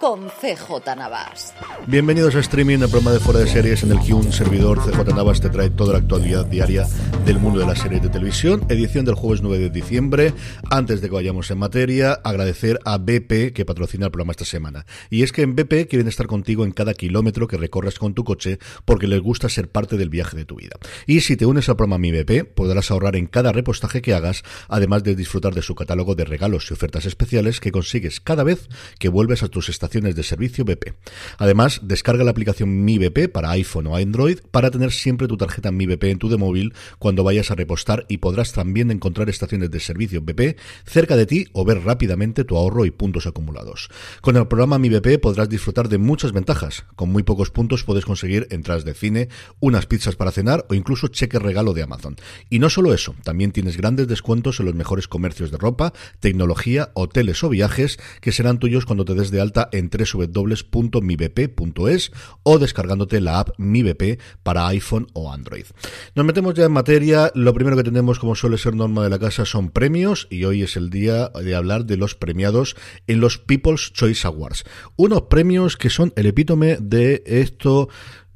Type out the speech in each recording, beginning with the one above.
con CJ Navas. Bienvenidos a Streaming, el programa de Fuera de Series en el que un servidor CJ Navas te trae toda la actualidad diaria del mundo de las series de televisión. Edición del jueves 9 de diciembre. Antes de que vayamos en materia, agradecer a BP que patrocina el programa esta semana. Y es que en BP quieren estar contigo en cada kilómetro que recorras con tu coche porque les gusta ser parte del viaje de tu vida. Y si te unes al programa Mi BP, podrás ahorrar en cada repostaje que hagas, además de disfrutar de su catálogo de regalos y ofertas especiales que consigues cada vez que vuelves a tus estaciones de servicio BP. Además, descarga la aplicación Mi BP para iPhone o Android para tener siempre tu tarjeta Mi BP en tu de móvil cuando vayas a repostar y podrás también encontrar estaciones de servicio BP cerca de ti o ver rápidamente tu ahorro y puntos acumulados. Con el programa Mi BP podrás disfrutar de muchas ventajas. Con muy pocos puntos puedes conseguir entradas de cine, unas pizzas para cenar o incluso cheque regalo de Amazon. Y no solo eso, también tienes grandes descuentos en los mejores comercios de ropa, tecnología, hoteles o viajes que serán tuyos cuando te des de alta www.mibp.es o descargándote la app MiBP para iPhone o Android. Nos metemos ya en materia. Lo primero que tenemos, como suele ser norma de la casa, son premios y hoy es el día de hablar de los premiados en los People's Choice Awards. Unos premios que son el epítome de esto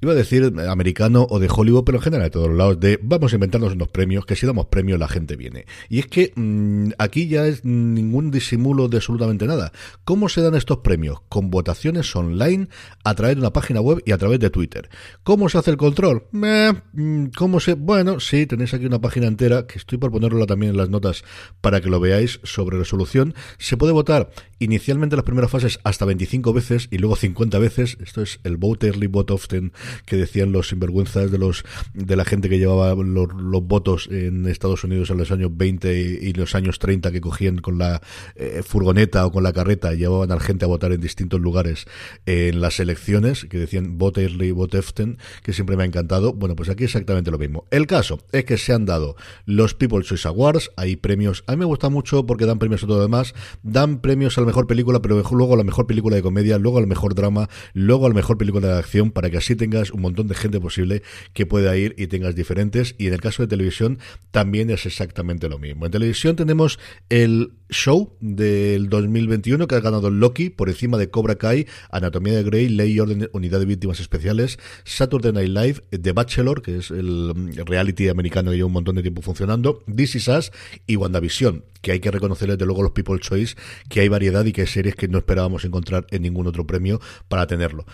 iba a decir americano o de Hollywood, pero en general de todos los lados, de vamos a inventarnos unos premios, que si damos premios la gente viene. Y es que mm, aquí ya es ningún disimulo de absolutamente nada. ¿Cómo se dan estos premios? Con votaciones online a través de una página web y a través de Twitter. ¿Cómo se hace el control? Mm, ¿Cómo se...? Bueno, sí, tenéis aquí una página entera, que estoy por ponerla también en las notas para que lo veáis sobre resolución. Se puede votar inicialmente en las primeras fases hasta 25 veces y luego 50 veces. Esto es el vote early, vote often que decían los sinvergüenzas de los de la gente que llevaba los, votos en Estados Unidos en los años 20 y, los años 30 que cogían con la eh, furgoneta o con la carreta llevaban a la gente a votar en distintos lugares en las elecciones que decían vote early, vote often que siempre me ha encantado. Bueno, pues aquí exactamente lo mismo. El caso es que se han dado los People's Choice Awards, hay premios, a mí me gusta mucho porque dan premios a todo demás, dan premios a la mejor película, pero luego a la mejor película de comedia, luego al mejor drama, luego a la mejor película de acción, para que así tengas un montón de gente posible que pueda ir y tengas diferentes. Y en el caso de televisión también es exactamente lo mismo. En televisión tenemos el show del 2021 que ha ganado Loki por encima de Cobra Kai, Anatomía de Grey, Ley y Orden, Unidad de Víctimas Especiales, Saturday Night Live, The Bachelor, que es el reality americano que lleva un montón de tiempo funcionando, This Is Us y WandaVision que hay que reconocerles de luego los People Choice, que hay variedad y que hay series que no esperábamos encontrar en ningún otro premio para tenerlo.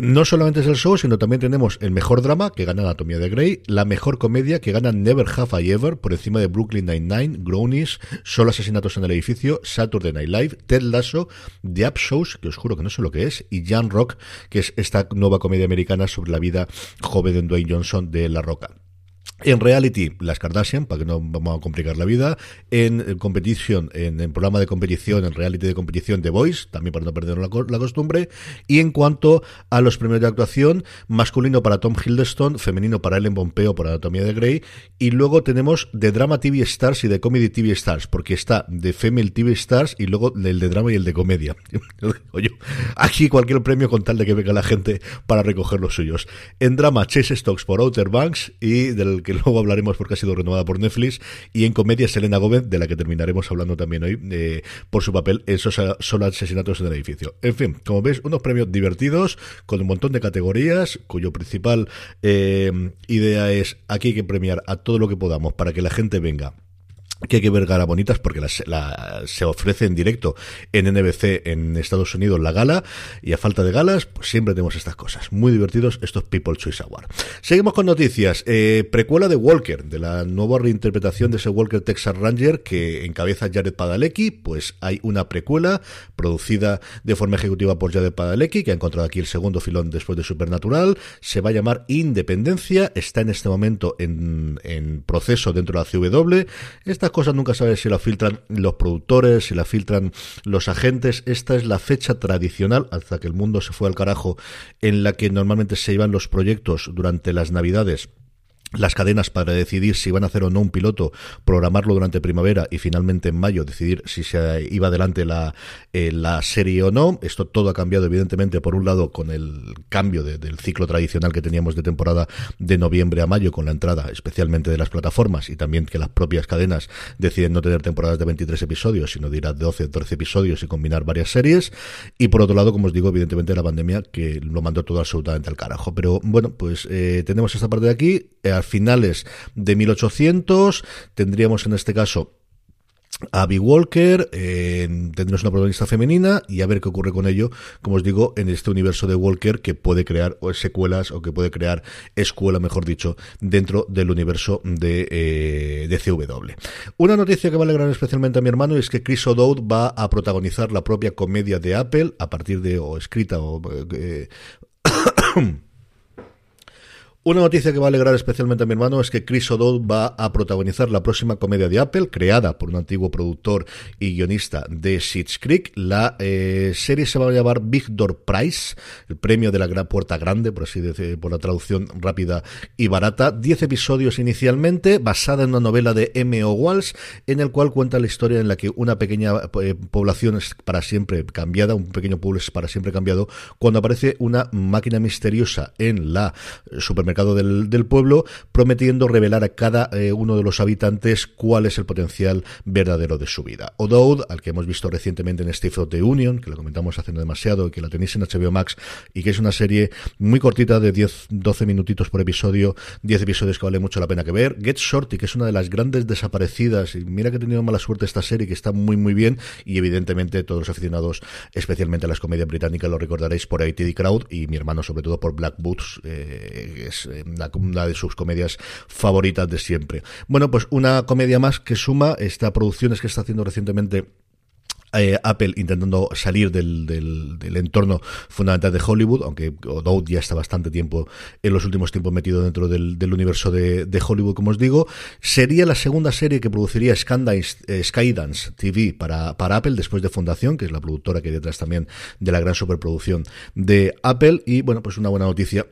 No solamente es el show, sino también tenemos el mejor drama, que gana Anatomía de Grey, la mejor comedia, que gana Never Have I Ever, por encima de Brooklyn Nine-Nine, Grownies, Solo Asesinatos en el Edificio, Saturday Night Live, Ted Lasso, The Up Shows, que os juro que no sé lo que es, y Jan Rock, que es esta nueva comedia americana sobre la vida joven de Dwayne Johnson de La Roca. En reality, las Kardashian, para que no vamos a complicar la vida. En competición, en el programa de competición, en reality de competición de Voice, también para no perder la, costumbre. Y en cuanto a los premios de actuación, masculino para Tom Hiddleston, femenino para Ellen Pompeo por Anatomía de Grey. Y luego tenemos de Drama TV Stars y de Comedy TV Stars, porque está de Female TV Stars y luego el de drama y el de comedia. Oye, aquí cualquier premio con tal de que venga la gente para recoger los suyos. En drama, Chase Stocks por Outer Banks y del que luego hablaremos porque ha sido renovada por Netflix, y en comedia Selena Gómez, de la que terminaremos hablando también hoy, eh, por su papel en esos solo asesinatos en el edificio. En fin, como veis, unos premios divertidos, con un montón de categorías, cuyo principal eh, idea es aquí hay que premiar a todo lo que podamos para que la gente venga que hay que ver gala bonitas porque se ofrece en directo en NBC en Estados Unidos la gala y a falta de galas pues siempre tenemos estas cosas. Muy divertidos estos People Choice Award. Seguimos con noticias. Eh, precuela de Walker de la nueva reinterpretación de ese Walker Texas Ranger que encabeza Jared Padalecki. Pues hay una precuela producida de forma ejecutiva por Jared Padalecki que ha encontrado aquí el segundo filón después de Supernatural. Se va a llamar Independencia. Está en este momento en, en proceso dentro de la CW esta cosas nunca sabes si la filtran los productores, si la filtran los agentes. Esta es la fecha tradicional, hasta que el mundo se fue al carajo, en la que normalmente se iban los proyectos durante las navidades las cadenas para decidir si van a hacer o no un piloto, programarlo durante primavera y finalmente en mayo decidir si se iba adelante la, eh, la serie o no. Esto todo ha cambiado evidentemente por un lado con el cambio del ciclo tradicional que teníamos de temporada de noviembre a mayo con la entrada especialmente de las plataformas y también que las propias cadenas deciden no tener temporadas de 23 episodios sino de ir a 12 o 13 episodios y combinar varias series. Y por otro lado como os digo evidentemente la pandemia que lo mandó todo absolutamente al carajo. Pero bueno pues eh, tenemos esta parte de aquí a finales de 1800. Tendríamos en este caso Abby Walker, eh, tendremos una protagonista femenina y a ver qué ocurre con ello, como os digo, en este universo de Walker que puede crear secuelas o que puede crear escuela, mejor dicho, dentro del universo de, eh, CW. Una noticia que va a alegrar especialmente a mi hermano es que Chris O'Dowd va a protagonizar la propia comedia de Apple a partir de, o escrita, o... Eh, Una noticia que va a alegrar especialmente a mi hermano es que Chris O'Dowd va a protagonizar la próxima comedia de Apple, creada por un antiguo productor y guionista de Schitt's Creek. La eh, serie se va a llamar Big Door Prize, el premio de la gran puerta grande, por así decir, por la traducción rápida y barata. Diez episodios inicialmente, basada en una novela de M.O. Walsh, en el cual cuenta la historia en la que una pequeña eh, población es para siempre cambiada, un pequeño pueblo es para siempre cambiado, cuando aparece una máquina misteriosa en la supermercado del, pueblo, prometiendo revelar a cada eh, uno de los habitantes cuál es el potencial verdadero de su vida. O'Dowd, al que hemos visto recientemente en Steve of the Union, que lo comentamos hace no demasiado, que la tenéis en HBO Max, y que es una serie muy cortita de 10-12 minutitos por episodio, 10 episodios que vale mucho la pena que ver. Get Shorty, que es una de las grandes desaparecidas, y mira que he tenido mala suerte esta serie, que está muy muy bien, y evidentemente todos los aficionados, especialmente a las comedias británicas, lo recordaréis por ATD Crowd, y mi hermano sobre todo por Black Boots, eh, es eh, una, de sus comedias favoritas de siempre. Bueno, pues una comedia más que suma esta producciones que está haciendo recientemente eh, Apple intentando salir del, del, entorno fundamental de Hollywood, aunque O'Dowd ya está bastante tiempo en los últimos tiempos metido dentro del, universo de, Hollywood, como os digo, sería la segunda serie que produciría Skydance, eh, TV para, para Apple después de Fundación, que es la productora que hay detrás también de la gran superproducción de Apple, y bueno, pues una buena noticia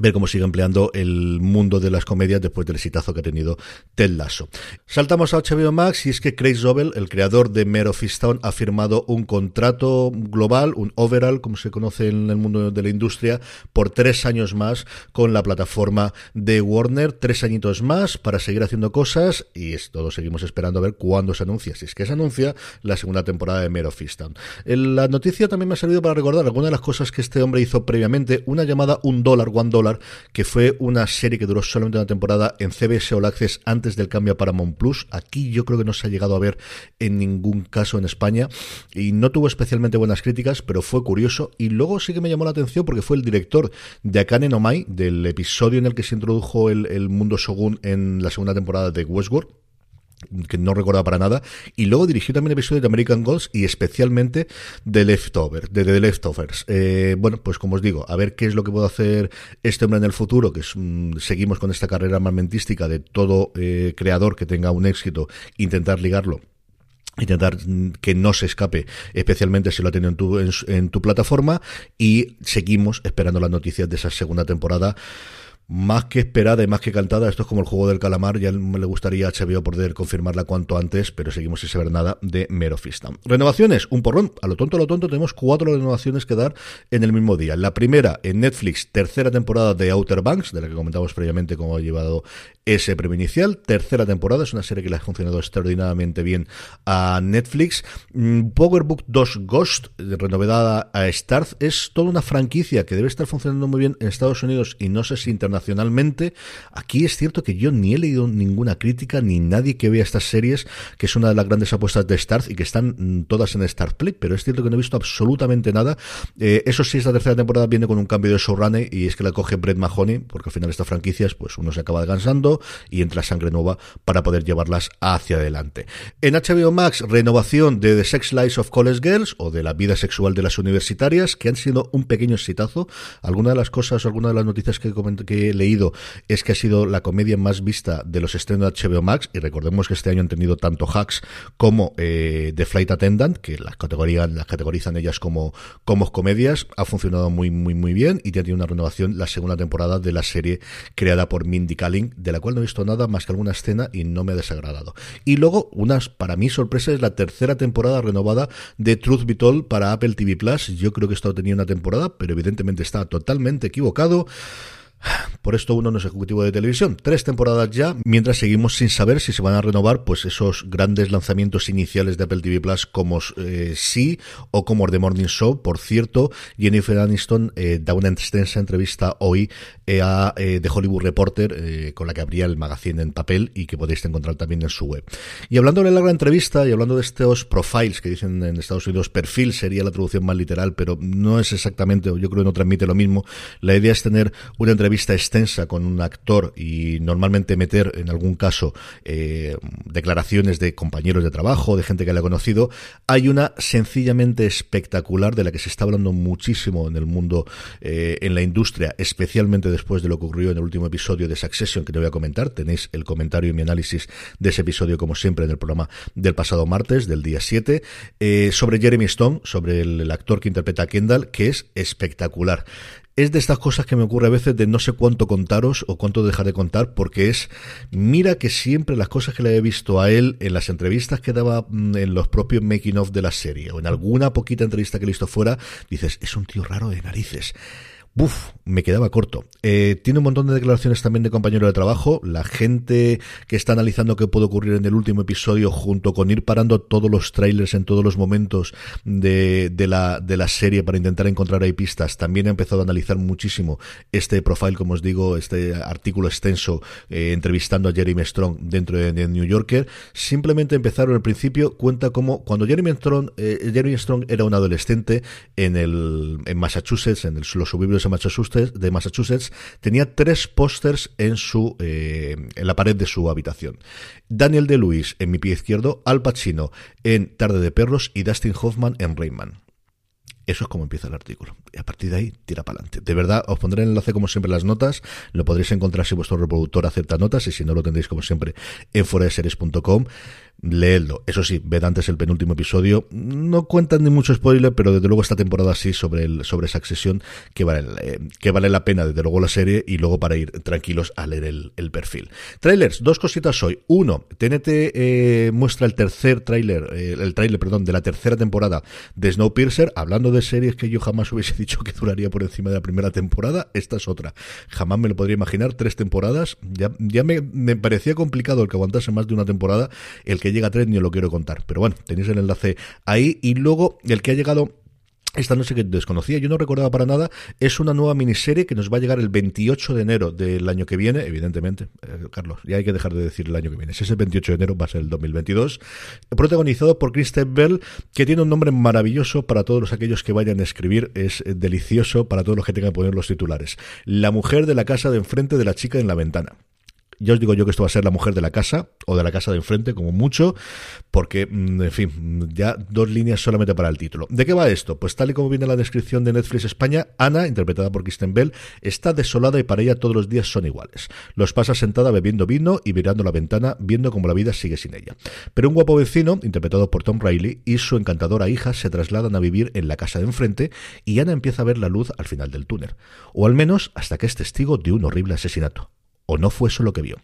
ver cómo sigue empleando el mundo de las comedias después del exitazo que ha tenido Ted Lasso. Saltamos a HBO Max y es que Craig Zobel, el creador de Mare of ha firmado un contrato global, un overall, como se conoce en el mundo de la industria, por tres años más con la plataforma de Warner, tres añitos más para seguir haciendo cosas y es, todos seguimos esperando a ver cuándo se anuncia, si es que se anuncia la segunda temporada de Mare of La noticia también me ha servido para recordar algunas de las cosas que este hombre hizo previamente, una llamada Un dólar, One Dollar, que fue una serie que duró solamente una temporada en CBS All Access antes del cambio a Paramount Plus. Aquí yo creo que no se ha llegado a ver en ningún caso en España y no tuvo especialmente buenas críticas, pero fue curioso. Y luego sí que me llamó la atención porque fue el director de Akane no Mai, del episodio en el que se introdujo el, el mundo Shogun en la segunda temporada de Westworld que no recordaba para nada, y luego dirigió también episodios de American Gods y especialmente de Leftover, de Leftovers. Eh, bueno, pues como os digo, a ver qué es lo que puedo hacer este hombre en el futuro, que mm, seguimos con esta carrera armamentística de todo eh, creador que tenga un éxito, intentar ligarlo intentar mm, que no se escape, especialmente si lo ha tenido en tu, en tu plataforma, y seguimos esperando las noticias de esa segunda temporada más que esperada y más que cantada, esto es como el juego del calamar, ya le gustaría a HBO poder confirmarla cuanto antes, pero seguimos sin saber nada de Mero Renovaciones, un porrón, a lo tonto, a lo tonto, tenemos cuatro renovaciones que dar en el mismo día. La primera en Netflix, tercera temporada de Outer Banks, de la que comentamos previamente cómo ha llevado ese premio inicial, tercera temporada, es una serie que le ha funcionado extraordinariamente bien a Netflix. Mm, Power Book 2 Ghost, renovedada a Starz, es toda una franquicia que debe estar funcionando muy bien en Estados Unidos y no sé si internacionalmente internacionalmente. Aquí es cierto que yo ni he leído ninguna crítica ni nadie que vea estas series, que es una de las grandes apuestas de Starz y que están mm, todas en Star pero es cierto que no he visto absolutamente nada. Eh, eso sí, esta tercera temporada viene con un cambio de showrunner y es que la coge Brett Mahoney, porque al final estas franquicias, pues uno se acaba descansando y entra sangre nueva para poder llevarlas hacia adelante. En HBO Max, renovación de The Sex Lives of College Girls o de la vida sexual de las universitarias, que han sido un pequeño exitazo. Algunas de las cosas, algunas de las noticias que, que he leído es que ha sido la comedia más vista de los estrenos de HBO Max y recordemos que este año han tenido tanto Hacks como eh, The Flight Attendant, que las, las categorizan ellas como, como comedias, ha funcionado muy muy muy bien y tiene una renovación la segunda temporada de la serie creada por Mindy Kaling, de la cual no he visto nada más que alguna escena y no me ha desagradado. Y luego, unas para mí sorpresas, es la tercera temporada renovada de Truth Be Told para Apple TV Plus. Yo creo que esto tenía una temporada, pero evidentemente está totalmente equivocado. Por esto uno no es ejecutivo de televisión. Tres temporadas ya, mientras seguimos sin saber si se van a renovar pues esos grandes lanzamientos iniciales de Apple TV Plus como eh, Sí o como The Morning Show. Por cierto, Jennifer Aniston eh, da una extensa entrevista hoy eh, a The Hollywood Reporter con la que abría el magazine en papel y que podéis encontrar también en su web. Y hablando de la gran entrevista y hablando de estos profiles que dicen en Estados Unidos, perfil sería la traducción más literal, pero no es exactamente, yo creo que no transmite lo mismo. La idea es tener una entrevista vista extensa con un actor y normalmente meter en algún caso eh, declaraciones de compañeros de trabajo, de gente que le ha conocido, hay una sencillamente espectacular de la que se está hablando muchísimo en el mundo, eh, en la industria, especialmente después de lo que ocurrió en el último episodio de Succession que te voy a comentar. Tenéis el comentario y mi análisis de ese episodio, como siempre, en el programa del pasado martes, del día 7, eh, sobre Jeremy Stone, sobre el actor que interpreta a Kendall, que es espectacular es de estas cosas que me ocurre a veces de no sé cuánto contaros o cuánto dejar de contar, porque es, mira que siempre las cosas que le he visto a él en las entrevistas que daba mm, en los propios making of de la serie, o en alguna poquita entrevista que he visto fuera, dices, es un tío raro de narices. Buf, me quedaba corto. Eh, tiene un montón de declaraciones también de compañeros de trabajo. La gente que está analizando qué puede ocurrir en el último episodio, junto con ir parando todos los trailers en todos los momentos de, de, la, de la serie para intentar encontrar ahí pistas, también ha empezado a analizar muchísimo este profile, como os digo, este artículo extenso eh, entrevistando a Jeremy Strong dentro de, New Yorker. Simplemente empezaron al principio, cuenta como cuando Jeremy Strong, eh, Jeremy Strong era un adolescente en, el, en Massachusetts, en el, los suburbios de Massachusetts, de Massachusetts tenía tres pósters en su eh, en la pared de su habitación. Daniel de Luis en mi pie izquierdo, Al Pacino en Tarde de Perros y Dustin Hoffman en Rayman. Eso es como empieza el artículo. Y a partir de ahí, tira para adelante. De verdad, os pondré el enlace como siempre las notas. Lo podréis encontrar si vuestro reproductor acepta notas y si no lo tendréis como siempre en foraseries.com leedlo. Eso sí, ved antes el penúltimo episodio. No cuentan ni mucho spoiler, pero desde luego esta temporada sí sobre el, sobre esa sesión que vale, eh, que vale la pena desde luego la serie y luego para ir tranquilos a leer el, perfil. Trailers, dos cositas hoy. Uno, TNT eh, muestra el tercer trailer, eh, el trailer, perdón, de la tercera temporada de Snowpiercer, hablando de series que yo jamás hubiese dicho que duraría por encima de la primera temporada, esta es otra. Jamás me lo podría imaginar, tres temporadas, ya, ya me, me parecía complicado el que aguantase más de una temporada, el que llega a tres ni os lo quiero contar. Pero bueno, tenéis el enlace ahí. Y luego el que ha llegado esta noche que desconocía, yo no recordaba para nada, es una nueva miniserie que nos va a llegar el 28 de enero del año que viene, evidentemente, eh, Carlos, ya hay que dejar de decir el año que viene, si es el 28 de enero va a ser el 2022, protagonizado por Kristen Bell, que tiene un nombre maravilloso para todos aquellos que vayan a escribir, es delicioso para todos los que tengan que poner los titulares, la mujer de la casa de enfrente de la chica en la ventana. Ya os digo yo que esto va a ser la mujer de la casa o de la casa de enfrente, como mucho, porque, mm, en fin, ya dos líneas solamente para el título. ¿De qué va esto? Pues tal y como viene la descripción de Netflix España, Ana, interpretada por Kristen Bell, está desolada y para ella todos los días son iguales. Los pasa sentada bebiendo vino y mirando la ventana, viendo cómo la vida sigue sin ella. Pero un guapo vecino, interpretado por Tom Riley, y su encantadora hija se trasladan a vivir en la casa de enfrente y Ana empieza a ver la luz al final del túnel. O al menos hasta que es testigo de un horrible asesinato o no fue eso lo que vio.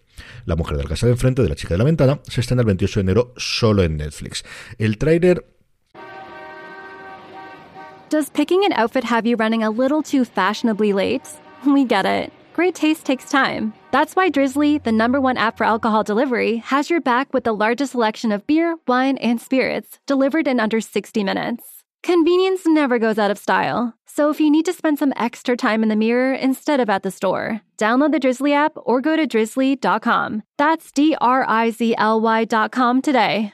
La mujer de la casa de enfrente de la chica de la ventana se estrena el 28 de enero solo en Netflix. El tráiler Does picking an outfit have you running a little too fashionably late? We get it. Great taste takes time. That's why Drizzly, the number one app for alcohol delivery, has your back with the largest selection of beer, wine, and spirits delivered in under 60 minutes. Convenience never goes out of style. So if you need to spend some extra time in the mirror instead of at the store, download the Drizzly app or go to drizzly.com. That's D today.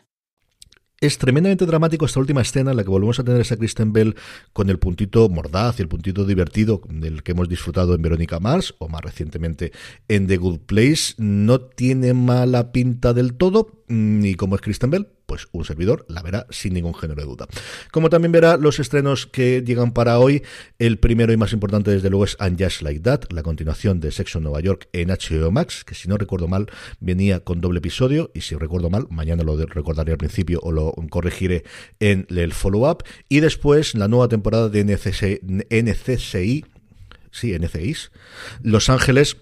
Es tremendamente dramático esta última escena en la que volvemos a tener a Kristen Bell con el puntito mordaz y el puntito divertido del que hemos disfrutado en Verónica Mars o más recientemente en The Good Place. No tiene mala pinta del todo, ni como es Kristen Bell, pues un servidor la verá sin ningún género de duda. Como también verá los estrenos que llegan para hoy, el primero y más importante desde luego es And Just Like That, la continuación de Sexo Nueva York en HBO Max, que si no recuerdo mal venía con doble episodio y si recuerdo mal, mañana lo recordaré al principio o lo corregiré en el follow-up y después la nueva temporada de NCSI sí, NCIs, Los Ángeles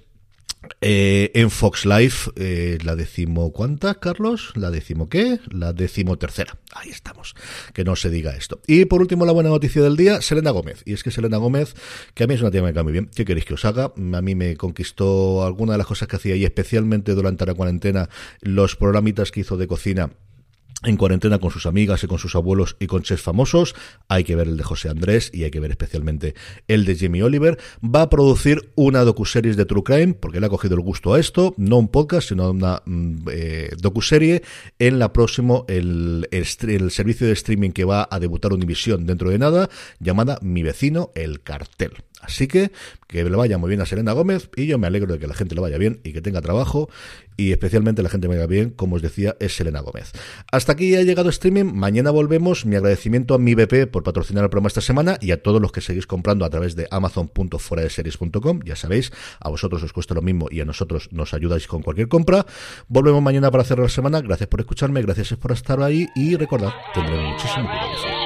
eh, en Fox Life, eh, la decimo cuánta, Carlos, la decimo qué, la decimo tercera. Ahí estamos, que no se diga esto. Y por último, la buena noticia del día, Selena Gómez. Y es que Selena Gómez, que a mí es una tía que me cae muy bien, ¿qué queréis que os haga? A mí me conquistó alguna de las cosas que hacía y especialmente durante la cuarentena, los programitas que hizo de cocina en cuarentena con sus amigas y con sus abuelos y con chefs famosos. Hay que ver el de José Andrés y hay que ver especialmente el de Jimmy Oliver. Va a producir una docuseries de True Crime, porque le ha cogido el gusto a esto, no un podcast, sino una mm, eh, docuserie en la próximo, el, el, el, servicio de streaming que va a debutar Univision dentro de nada, llamada Mi vecino, el cartel. Así que que le vaya muy bien a Selena Gómez y yo me alegro de que la gente le vaya bien y que tenga trabajo y especialmente la gente me vaya bien, como os decía, es Selena Gómez. Hasta aquí ha llegado streaming, mañana volvemos, mi agradecimiento a mi BP por patrocinar el programa esta semana y a todos los que seguís comprando a través de amazon.fueradeseries.com, ya sabéis, a vosotros os cuesta lo mismo y a nosotros nos ayudáis con cualquier compra. Volvemos mañana para cerrar la semana, gracias por escucharme, gracias por estar ahí y recordad, tendré muchísimo cuidado.